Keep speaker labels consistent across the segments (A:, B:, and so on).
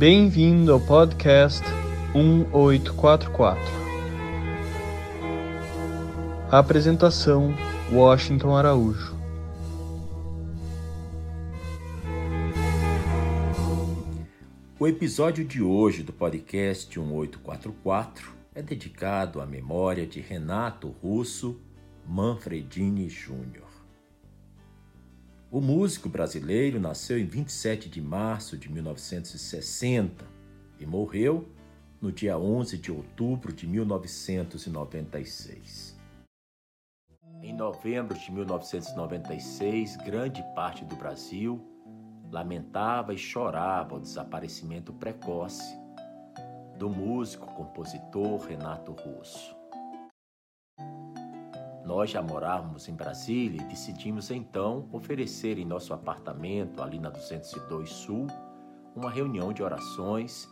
A: Bem-vindo ao podcast 1844. A apresentação: Washington Araújo.
B: O episódio de hoje do podcast 1844 é dedicado à memória de Renato Russo Manfredini Júnior. O músico brasileiro nasceu em 27 de março de 1960 e morreu no dia 11 de outubro de 1996. Em novembro de 1996, grande parte do Brasil lamentava e chorava o desaparecimento precoce do músico compositor Renato Russo. Nós já morávamos em Brasília e decidimos então oferecer em nosso apartamento, ali na 202 Sul, uma reunião de orações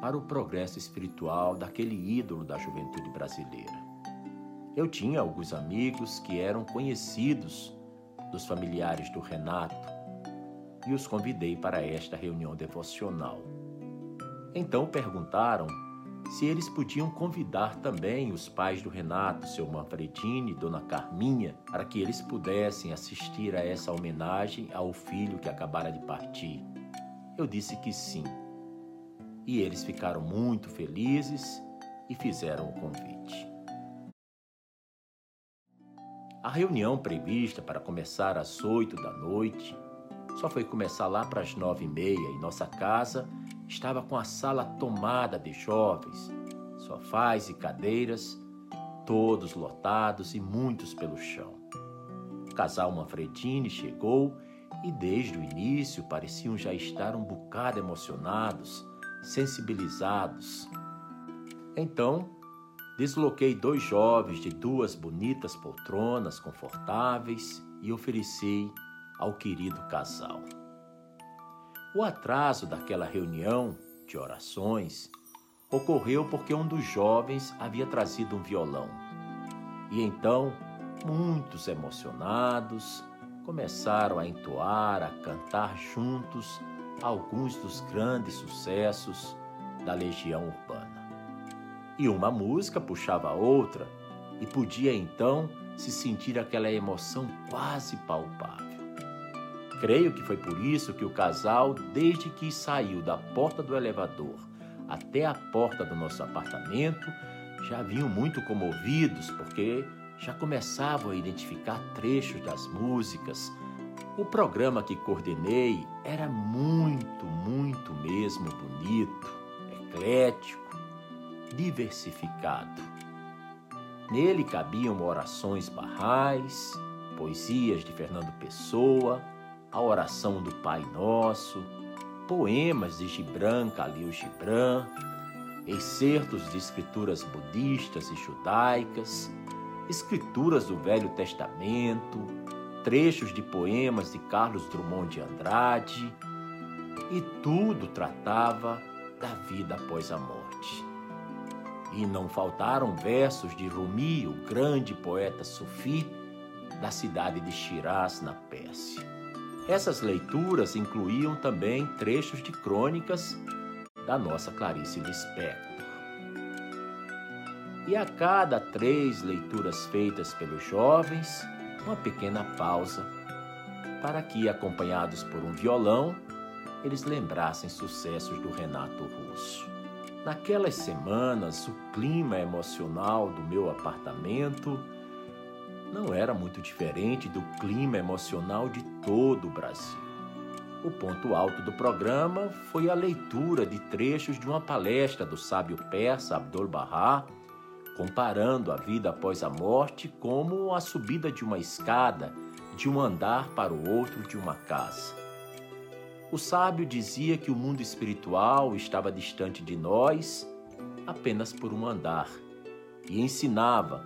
B: para o progresso espiritual daquele ídolo da juventude brasileira. Eu tinha alguns amigos que eram conhecidos dos familiares do Renato e os convidei para esta reunião devocional. Então perguntaram se eles podiam convidar também os pais do Renato, seu Manfredini e Dona Carminha, para que eles pudessem assistir a essa homenagem ao filho que acabara de partir. Eu disse que sim. E eles ficaram muito felizes e fizeram o convite. A reunião prevista para começar às oito da noite só foi começar lá para as nove e meia em nossa casa estava com a sala tomada de jovens, sofás e cadeiras, todos lotados e muitos pelo chão. O casal Manfredini chegou e desde o início pareciam já estar um bocado emocionados, sensibilizados. Então, desloquei dois jovens de duas bonitas poltronas confortáveis e ofereci ao querido casal. O atraso daquela reunião de orações ocorreu porque um dos jovens havia trazido um violão. E então, muitos emocionados, começaram a entoar, a cantar juntos alguns dos grandes sucessos da Legião Urbana. E uma música puxava a outra, e podia então se sentir aquela emoção quase palpável. Creio que foi por isso que o casal, desde que saiu da porta do elevador até a porta do nosso apartamento, já vinham muito comovidos, porque já começavam a identificar trechos das músicas. O programa que coordenei era muito, muito mesmo bonito, eclético, diversificado. Nele cabiam orações barrais, poesias de Fernando Pessoa, a oração do Pai Nosso, poemas de Gibran Khalil Gibran, excertos de escrituras budistas e judaicas, escrituras do Velho Testamento, trechos de poemas de Carlos Drummond de Andrade, e tudo tratava da vida após a morte. E não faltaram versos de Rumi, o grande poeta sufi da cidade de Shiraz, na Pérsia. Essas leituras incluíam também trechos de crônicas da nossa Clarice Lispector. E a cada três leituras feitas pelos jovens, uma pequena pausa para que, acompanhados por um violão, eles lembrassem sucessos do Renato Russo. Naquelas semanas, o clima emocional do meu apartamento não era muito diferente do clima emocional de todo o Brasil. O ponto alto do programa foi a leitura de trechos de uma palestra do sábio persa Abdul Bahá, comparando a vida após a morte como a subida de uma escada de um andar para o outro de uma casa. O sábio dizia que o mundo espiritual estava distante de nós apenas por um andar e ensinava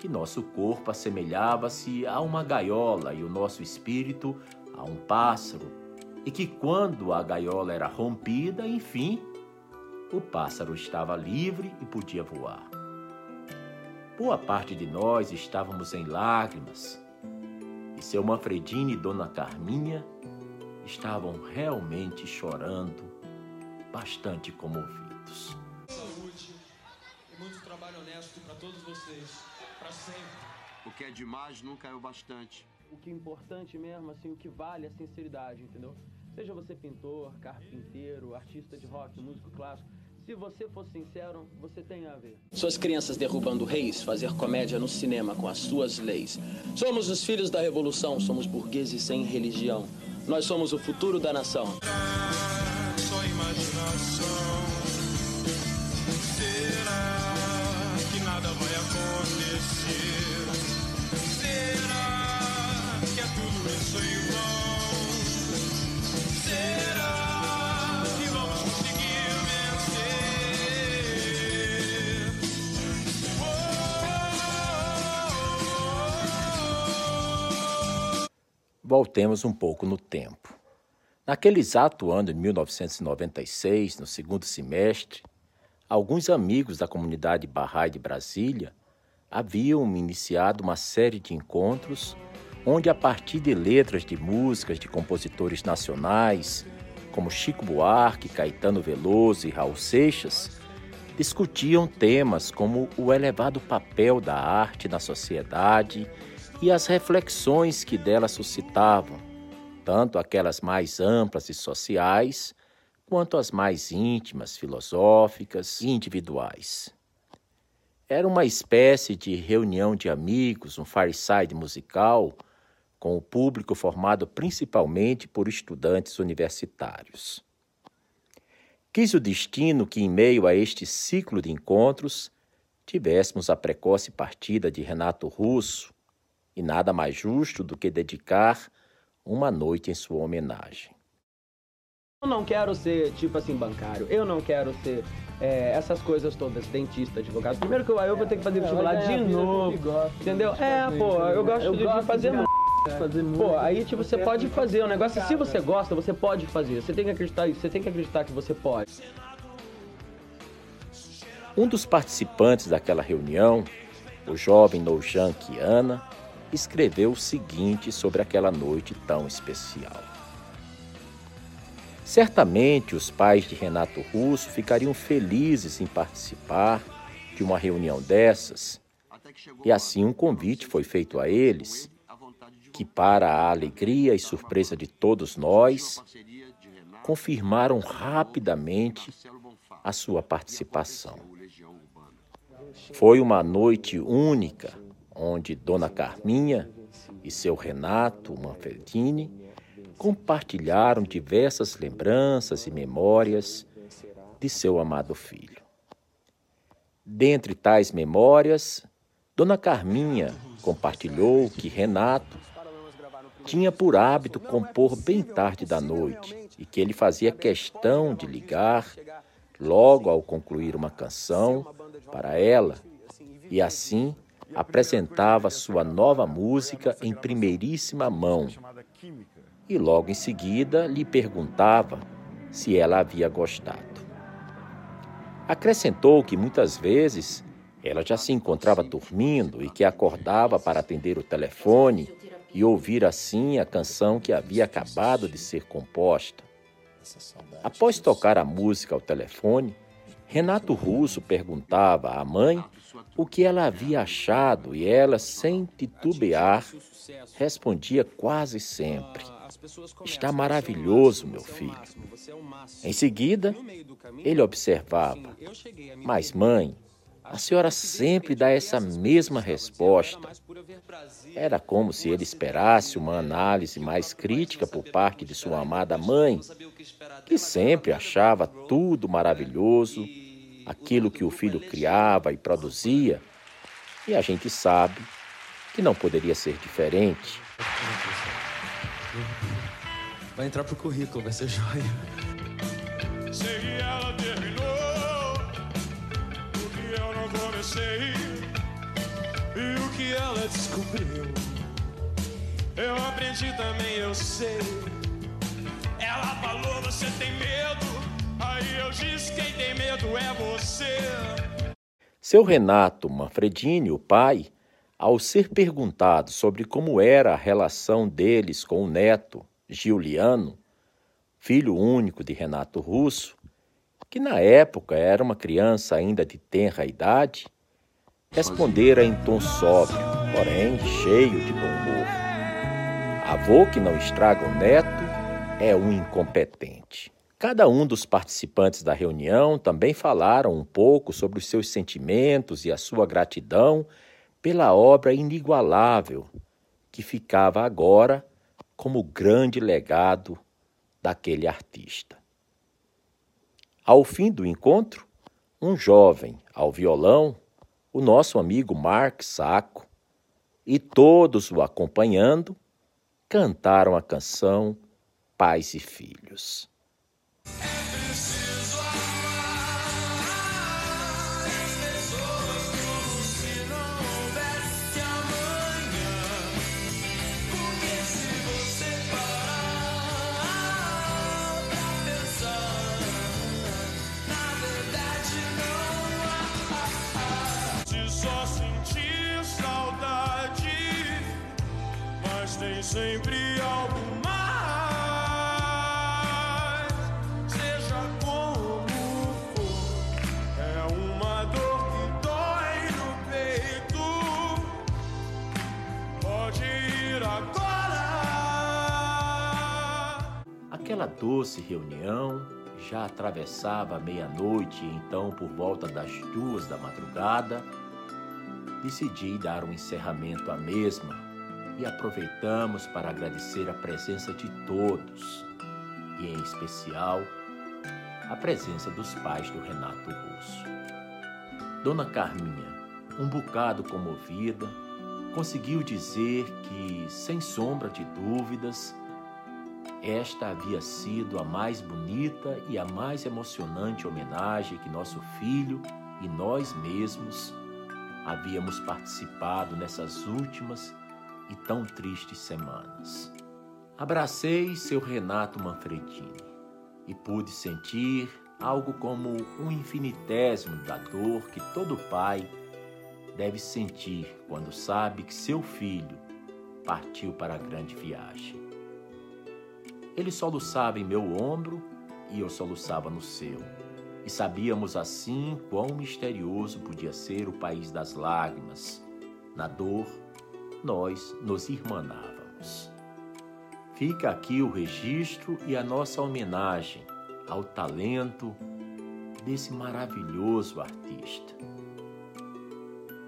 B: que nosso corpo assemelhava-se a uma gaiola e o nosso espírito a um pássaro, e que quando a gaiola era rompida, enfim, o pássaro estava livre e podia voar. Boa parte de nós estávamos em lágrimas, e seu Manfredini e Dona Carminha estavam realmente chorando bastante comovidos.
C: Saúde e muito trabalho honesto para todos vocês, para sempre.
D: O que é demais nunca é o bastante.
E: O que é importante mesmo, assim, o que vale é a sinceridade, entendeu? Seja você pintor, carpinteiro, artista de rock, músico clássico, se você for sincero, você tem a ver.
F: Suas crianças derrubando reis, fazer comédia no cinema com as suas leis. Somos os filhos da revolução, somos burgueses sem religião. Nós somos o futuro da nação.
C: Só imaginação. Será que nada vai
B: Voltemos um pouco no tempo. Naquele exato ano de 1996, no segundo semestre, alguns amigos da comunidade Bahá'í de Brasília haviam iniciado uma série de encontros onde, a partir de letras de músicas de compositores nacionais, como Chico Buarque, Caetano Veloso e Raul Seixas, discutiam temas como o elevado papel da arte na sociedade e as reflexões que dela suscitavam, tanto aquelas mais amplas e sociais, quanto as mais íntimas, filosóficas e individuais. Era uma espécie de reunião de amigos, um fireside musical, com o público formado principalmente por estudantes universitários. Quis o destino que, em meio a este ciclo de encontros, tivéssemos a precoce partida de Renato Russo, e nada mais justo do que dedicar uma noite em sua homenagem.
E: Eu não quero ser, tipo assim, bancário. Eu não quero ser é, essas coisas todas, dentista, advogado. Primeiro que eu, eu vou ter que fazer vestibular de novo. Entendeu? É, pô, eu gosto de, de fazer
G: fazer
E: Pô, aí tipo, você pode fazer o negócio. Se você gosta, você pode fazer. Você tem que acreditar isso. Você tem que acreditar que você pode.
B: Um dos participantes daquela reunião, o jovem Noujan Kiana, escreveu o seguinte sobre aquela noite tão especial. Certamente os pais de Renato Russo ficariam felizes em participar de uma reunião dessas, e assim um convite foi feito a eles, que, para a alegria e surpresa de todos nós, confirmaram rapidamente a sua participação. Foi uma noite única onde Dona Carminha e seu Renato Manfredini compartilharam diversas lembranças e memórias de seu amado filho. Dentre tais memórias, Dona Carminha compartilhou que Renato tinha por hábito compor bem tarde da noite e que ele fazia questão de ligar logo ao concluir uma canção para ela e assim apresentava sua nova música em primeiríssima mão e logo em seguida lhe perguntava se ela havia gostado. Acrescentou que muitas vezes ela já se encontrava dormindo e que acordava para atender o telefone e ouvir assim a canção que havia acabado de ser composta. Após tocar a música ao telefone, Renato Russo perguntava à mãe o que ela havia achado e ela, sem titubear, respondia quase sempre: Está maravilhoso, meu filho. Em seguida, ele observava: Mas, mãe, a senhora sempre dá essa mesma resposta. Era como se ele esperasse uma análise mais crítica por parte de sua amada mãe, que sempre achava tudo maravilhoso, aquilo que o filho criava e produzia, e a gente sabe que não poderia ser diferente.
G: Vai entrar pro currículo, vai ser joia.
C: Sei que ela terminou o que eu não comecei e o que ela descobriu. Eu aprendi também, eu sei. Ela falou, você tem medo. Aí eu disse, quem tem medo é você.
B: Seu Renato Manfredini, o pai, ao ser perguntado sobre como era a relação deles com o neto, Giuliano, filho único de Renato Russo, que na época era uma criança ainda de tenra idade, respondera em tom sóbrio, porém cheio de bom humor. Avô que não estraga o neto é um incompetente. Cada um dos participantes da reunião também falaram um pouco sobre os seus sentimentos e a sua gratidão pela obra inigualável que ficava agora como grande legado daquele artista. Ao fim do encontro, um jovem ao violão, o nosso amigo Mark Saco, e todos o acompanhando, cantaram a canção Pais e Filhos.
C: Sempre algo mais. Seja como for, é uma dor que dói no peito. Pode ir agora.
B: Aquela doce reunião já atravessava meia-noite então, por volta das duas da madrugada, decidi dar um encerramento à mesma e aproveitamos para agradecer a presença de todos e, em especial, a presença dos pais do Renato Russo. Dona Carminha, um bocado comovida, conseguiu dizer que, sem sombra de dúvidas, esta havia sido a mais bonita e a mais emocionante homenagem que nosso filho e nós mesmos havíamos participado nessas últimas e tão tristes semanas. Abracei seu Renato Manfredini e pude sentir algo como um infinitésimo da dor que todo pai deve sentir quando sabe que seu filho partiu para a grande viagem. Ele soluçava em meu ombro e eu soluçava no seu. E sabíamos assim quão misterioso podia ser o país das lágrimas. Na dor, nós nos irmanávamos. Fica aqui o registro e a nossa homenagem ao talento desse maravilhoso artista.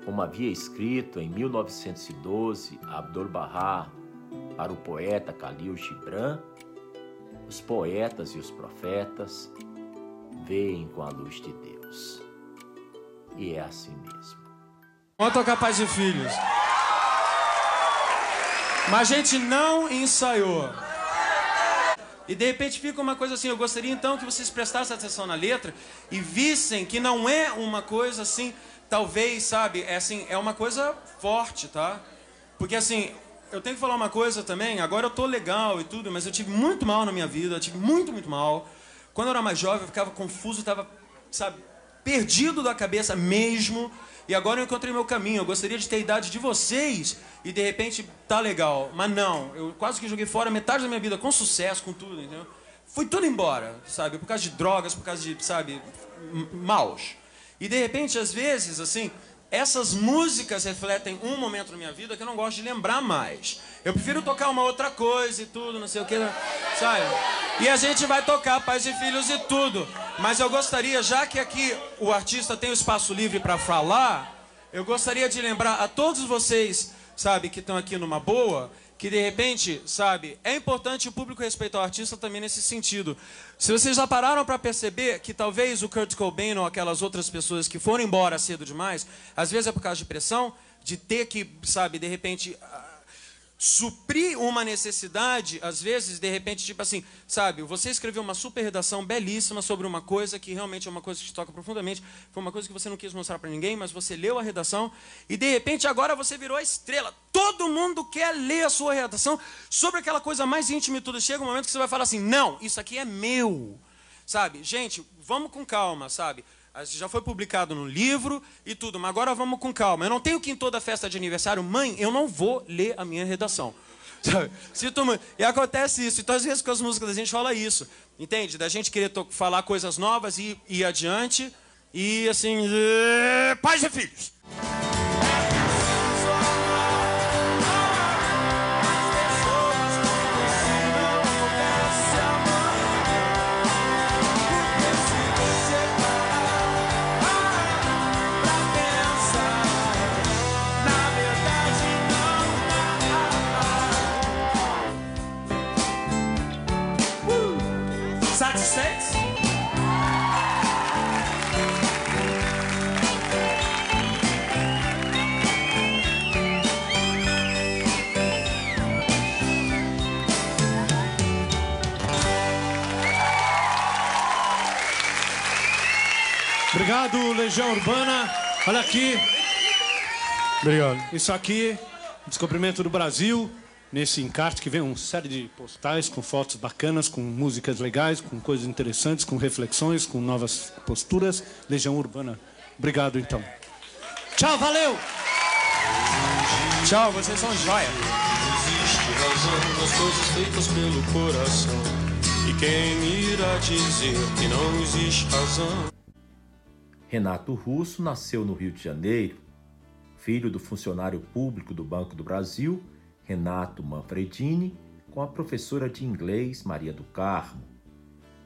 B: Como havia escrito em 1912 Abdul Bahá para o poeta Khalil Gibran, os poetas e os profetas veem com a luz de Deus. E é assim mesmo.
H: Vamos tocar Pais e Filhos. Mas a gente não ensaiou. E de repente fica uma coisa assim, eu gostaria então que vocês prestassem atenção na letra e vissem que não é uma coisa assim, talvez, sabe, é assim, é uma coisa forte, tá? Porque assim, eu tenho que falar uma coisa também, agora eu tô legal e tudo, mas eu tive muito mal na minha vida, eu tive muito, muito mal. Quando eu era mais jovem, eu ficava confuso, tava, sabe, perdido da cabeça mesmo. E agora eu encontrei meu caminho. Eu gostaria de ter a idade de vocês e de repente tá legal. Mas não, eu quase que joguei fora metade da minha vida com sucesso, com tudo, entendeu? Fui tudo embora, sabe? Por causa de drogas, por causa de, sabe, maus. E de repente, às vezes, assim, essas músicas refletem um momento na minha vida que eu não gosto de lembrar mais. Eu prefiro tocar uma outra coisa e tudo, não sei o que, sabe? E a gente vai tocar Pais e Filhos e tudo. Mas eu gostaria, já que aqui o artista tem o espaço livre para falar, eu gostaria de lembrar a todos vocês, sabe, que estão aqui numa boa, que de repente, sabe, é importante o público respeitar o artista também nesse sentido. Se vocês já pararam para perceber que talvez o Kurt Cobain ou aquelas outras pessoas que foram embora cedo demais, às vezes é por causa de pressão, de ter que, sabe, de repente suprir uma necessidade, às vezes, de repente, tipo assim, sabe, você escreveu uma super redação belíssima sobre uma coisa que realmente é uma coisa que te toca profundamente, foi uma coisa que você não quis mostrar para ninguém, mas você leu a redação e de repente agora você virou a estrela. Todo mundo quer ler a sua redação sobre aquela coisa mais íntima e tudo. Chega um momento que você vai falar assim: "Não, isso aqui é meu". Sabe? Gente, vamos com calma, sabe? Já foi publicado no livro e tudo, mas agora vamos com calma. Eu não tenho que em toda festa de aniversário, mãe, eu não vou ler a minha redação. Sinto muito. E acontece isso. Então, às vezes, com as músicas da gente rola isso. Entende? Da gente querer falar coisas novas e ir adiante. E assim. Pais e filhos.
I: Legião Urbana. Olha aqui. Obrigado. Isso aqui, descobrimento do Brasil. Nesse encarte que vem uma série de postais com fotos bacanas, com músicas legais, com coisas interessantes, com reflexões, com novas posturas. Legião Urbana. Obrigado, então. Tchau, valeu!
H: Tchau, vocês são joia.
C: Existe razão nas coisas feitas pelo coração. E quem irá dizer que não existe razão?
B: Renato Russo nasceu no Rio de Janeiro, filho do funcionário público do Banco do Brasil, Renato Manfredini, com a professora de inglês Maria do Carmo.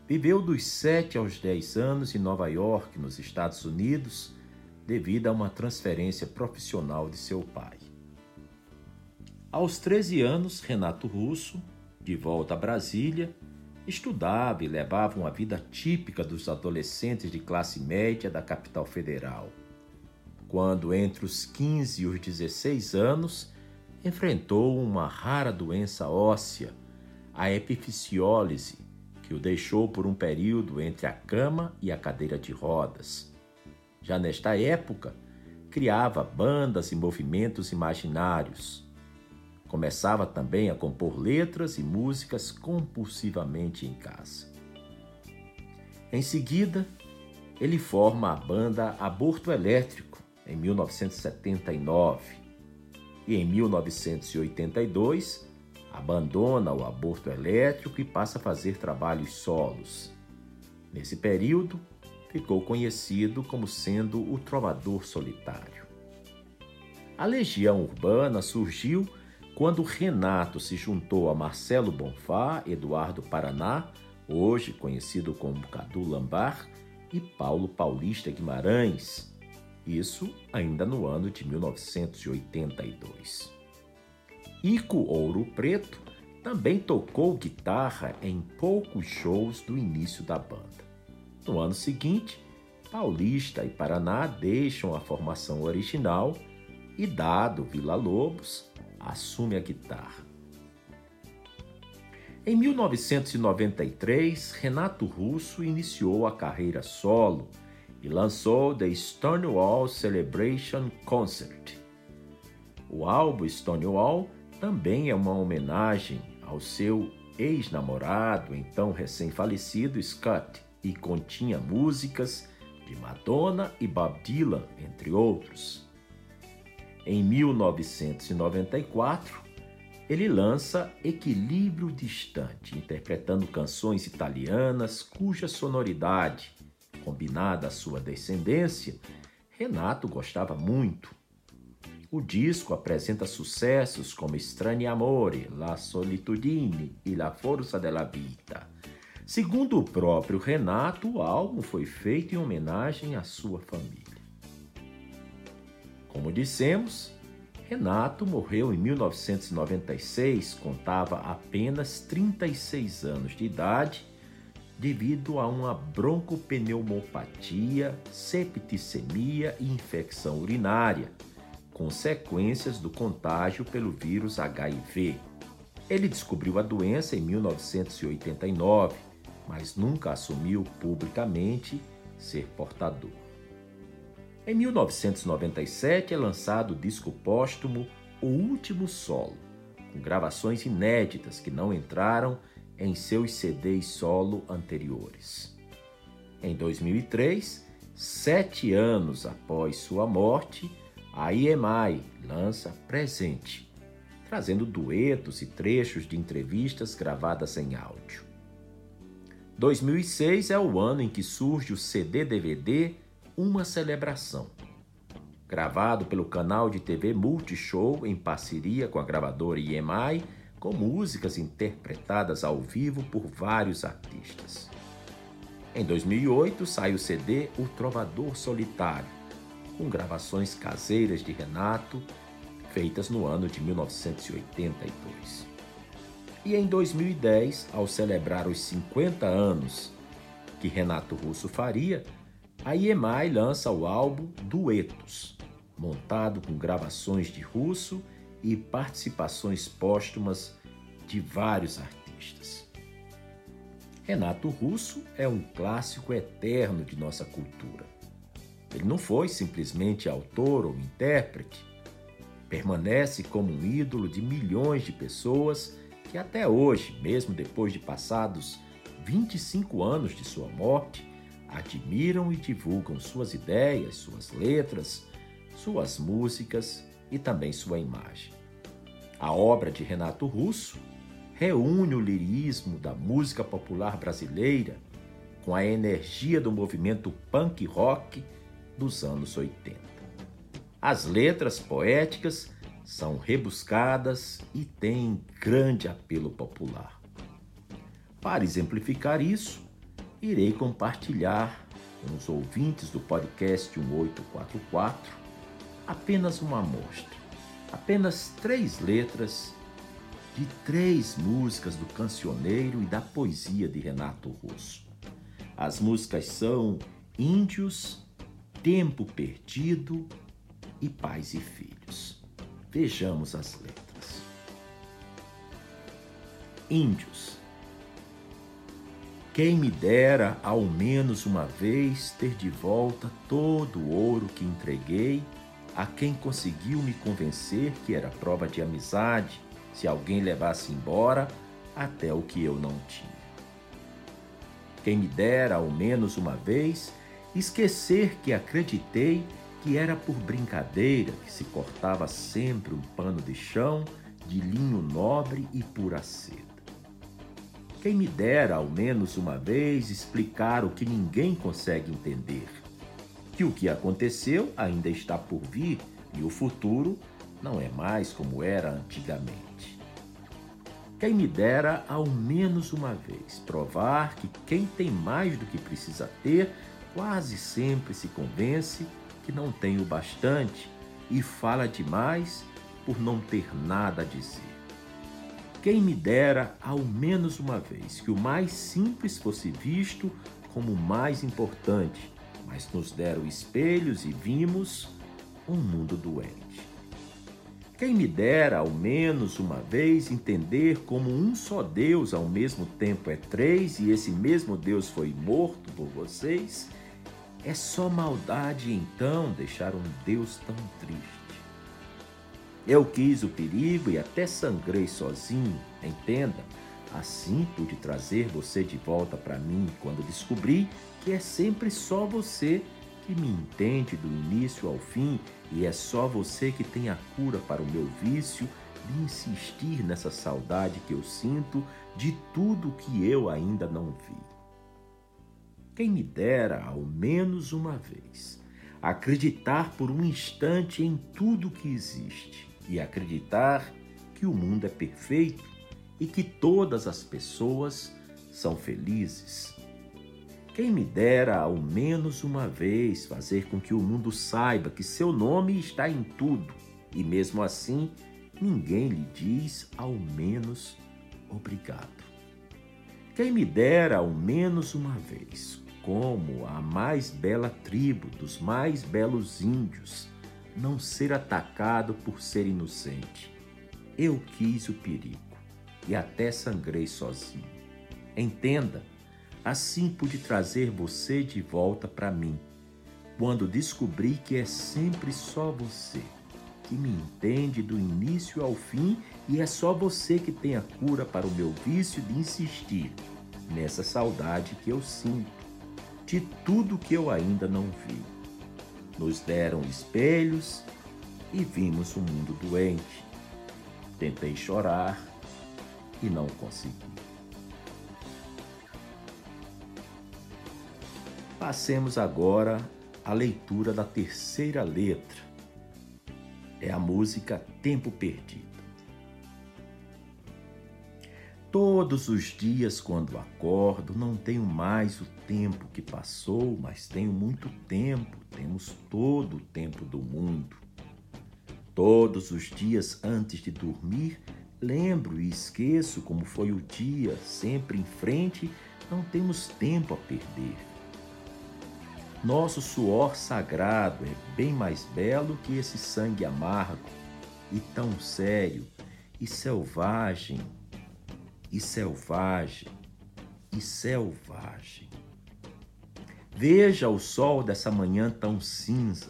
B: Viveu dos 7 aos 10 anos em Nova York, nos Estados Unidos, devido a uma transferência profissional de seu pai. Aos 13 anos, Renato Russo, de volta a Brasília, Estudava e levava uma vida típica dos adolescentes de classe média da capital federal. Quando, entre os 15 e os 16 anos, enfrentou uma rara doença óssea, a epifisiólise, que o deixou por um período entre a cama e a cadeira de rodas. Já nesta época, criava bandas e movimentos imaginários Começava também a compor letras e músicas compulsivamente em casa. Em seguida, ele forma a banda Aborto Elétrico em 1979 e em 1982 abandona o aborto elétrico e passa a fazer trabalhos solos. Nesse período, ficou conhecido como sendo o trovador solitário. A Legião Urbana surgiu quando Renato se juntou a Marcelo Bonfá, Eduardo Paraná, hoje conhecido como Cadu Lambar, e Paulo Paulista Guimarães, isso ainda no ano de 1982. Ico Ouro Preto também tocou guitarra em poucos shows do início da banda. No ano seguinte, Paulista e Paraná deixam a formação original e, dado Vila Lobos, assume a guitarra. Em 1993, Renato Russo iniciou a carreira solo e lançou The Stonewall Celebration Concert. O álbum Stonewall também é uma homenagem ao seu ex-namorado, então recém-falecido Scott, e continha músicas de Madonna e Bob Dylan, entre outros. Em 1994, ele lança Equilíbrio Distante, interpretando canções italianas cuja sonoridade, combinada à sua descendência, Renato gostava muito. O disco apresenta sucessos como Strani Amore, La Solitudine e La Forza della Vita. Segundo o próprio Renato, o álbum foi feito em homenagem à sua família. Como dissemos, Renato morreu em 1996, contava apenas 36 anos de idade, devido a uma broncopneumopatia, septicemia e infecção urinária, consequências do contágio pelo vírus HIV. Ele descobriu a doença em 1989, mas nunca assumiu publicamente ser portador. Em 1997 é lançado o disco póstumo O Último Solo, com gravações inéditas que não entraram em seus CDs solo anteriores. Em 2003, sete anos após sua morte, a EMI lança Presente, trazendo duetos e trechos de entrevistas gravadas em áudio. 2006 é o ano em que surge o CD-DVD Uma Celebração, gravado pelo canal de TV Multishow em parceria com a gravadora EMI, com músicas interpretadas ao vivo por vários artistas. Em 2008 sai o CD O Trovador Solitário, com gravações caseiras de Renato, feitas no ano de 1982. E em 2010, ao celebrar os 50 anos que Renato Russo faria, a EMI lança o álbum Duetos, montado com gravações de Russo e participações póstumas de vários artistas. Renato Russo é um clássico eterno de nossa cultura. Ele não foi simplesmente autor ou intérprete, permanece como um ídolo de milhões de pessoas que até hoje, mesmo depois de passados 25 anos de sua morte, admiram e divulgam suas ideias, suas letras, suas músicas e também sua imagem. A obra de Renato Russo reúne o lirismo da música popular brasileira com a energia do movimento punk rock dos anos 80. As letras poéticas são rebuscadas e têm grande apelo popular. Para exemplificar isso, irei compartilhar com os ouvintes do podcast 1844 apenas uma amostra, apenas três letras de três músicas do cancioneiro e da poesia de Renato Russo. As músicas são Índios, Tempo Perdido e Pais e Filhos. Vejamos as letras. Índios. Quem me dera ao menos uma vez ter de volta todo o ouro que entreguei a quem conseguiu me convencer que era prova de amizade se alguém levasse embora até o que eu não tinha. Quem me dera ao menos uma vez esquecer que acreditei que era por brincadeira que se cortava sempre um pano de chão de linho nobre e pura seda. Quem me dera ao menos uma vez explicar o que ninguém consegue entender, que o que aconteceu ainda está por vir e o futuro não é mais como era antigamente. Quem me dera ao menos uma vez provar que quem tem mais do que precisa ter quase sempre se convence que não tem o bastante e fala demais por não ter nada a dizer. Quem me dera ao menos uma vez que o mais simples fosse visto como o mais importante, mas nos deram espelhos e vimos um mundo doente. Quem me dera ao menos uma vez entender como um só Deus ao mesmo tempo é três e esse mesmo Deus foi morto por vocês é só maldade então deixar um Deus tão triste. Eu quis o perigo e até sangrei sozinho, entenda. Assim pude trazer você de volta para mim quando descobri que é sempre só você que me entende do início ao fim e é só você que tem a cura para o meu vício de insistir nessa saudade que eu sinto de tudo que eu ainda não vi. Quem me dera, ao menos uma vez, acreditar por um instante em tudo que existe e acreditar que o mundo é perfeito e que todas as pessoas são felizes. Quem me dera, ao menos uma vez, fazer com que o mundo saiba que seu nome está em tudo e, mesmo assim, ninguém lhe diz ao menos obrigado. Quem me dera, ao menos uma vez, como a mais bela tribo dos mais belos índios, não ser atacado por ser inocente. Eu quis o perigo e até sangrei sozinho. Entenda, assim pude trazer você de volta para mim, quando descobri que é sempre só você que me entende do início ao fim e é só você que tem a cura para o meu vício de insistir nessa saudade que eu sinto de tudo que eu ainda não vi. Nos deram espelhos e vimos um mundo doente. Tentei chorar e não consegui. Passemos agora à leitura da terceira letra. É a música Tempo Perdido. Todos os dias, quando acordo, não tenho mais o tempo que passou, mas tenho muito tempo, temos todo o tempo do mundo. Todos os dias antes de dormir, lembro e esqueço como foi o dia, sempre em frente, não temos tempo a perder. Nosso suor sagrado é bem mais belo que esse sangue amargo e tão sério e selvagem e selvagem, e selvagem. Veja o sol dessa manhã tão cinza,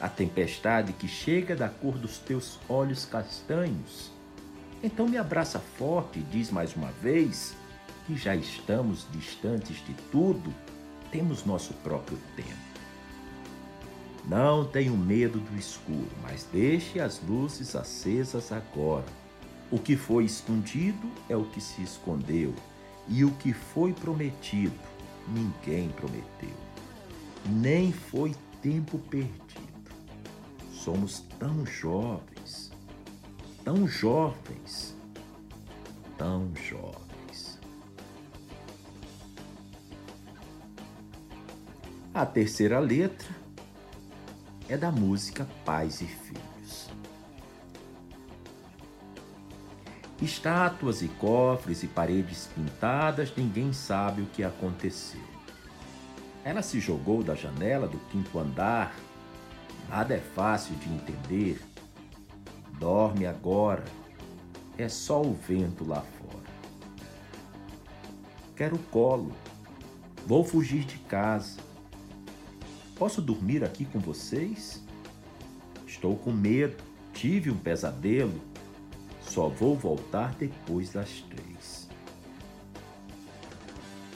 B: a tempestade que chega da cor dos teus olhos castanhos. Então me abraça forte e diz mais uma vez que já estamos distantes de tudo, temos nosso próprio tempo. Não tenho medo do escuro, mas deixe as luzes acesas agora o que foi escondido é o que se escondeu, e o que foi prometido, ninguém prometeu. Nem foi tempo perdido. Somos tão jovens, tão jovens, tão jovens. A terceira letra é da música Pais e Filhos. Estátuas e cofres e paredes pintadas, ninguém sabe o que aconteceu. Ela se jogou da janela do quinto andar. Nada é fácil de entender. Dorme agora. É só o vento lá fora. Quero colo. Vou fugir de casa. Posso dormir aqui com vocês? Estou com medo. Tive um pesadelo só vou voltar depois das três.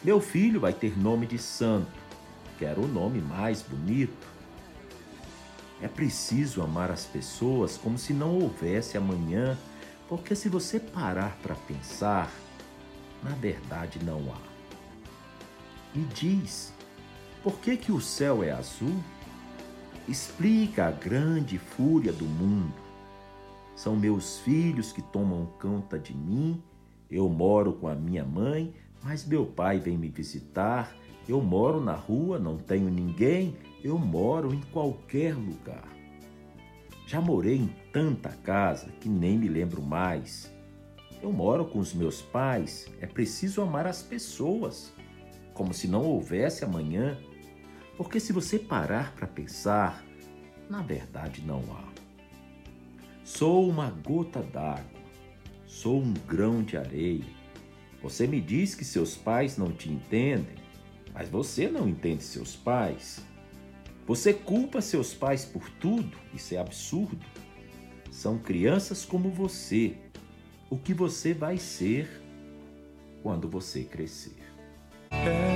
B: Meu filho vai ter nome de santo. Quero o nome mais bonito. É preciso amar as pessoas como se não houvesse amanhã, porque se você parar para pensar, na verdade não há. Me diz, por que, que o céu é azul? Explica a grande fúria do mundo. São meus filhos que tomam conta de mim. Eu moro com a minha mãe, mas meu pai vem me visitar. Eu moro na rua, não tenho ninguém. Eu moro em qualquer lugar. Já morei em tanta casa que nem me lembro mais. Eu moro com os meus pais. É preciso amar as pessoas, como se não houvesse amanhã. Porque se você parar para pensar, na verdade não há. Sou uma gota d'água, sou um grão de areia. Você me diz que seus pais não te entendem, mas você não entende seus pais. Você culpa seus pais por tudo, isso é absurdo. São crianças como você. O que você vai ser quando você crescer?
C: É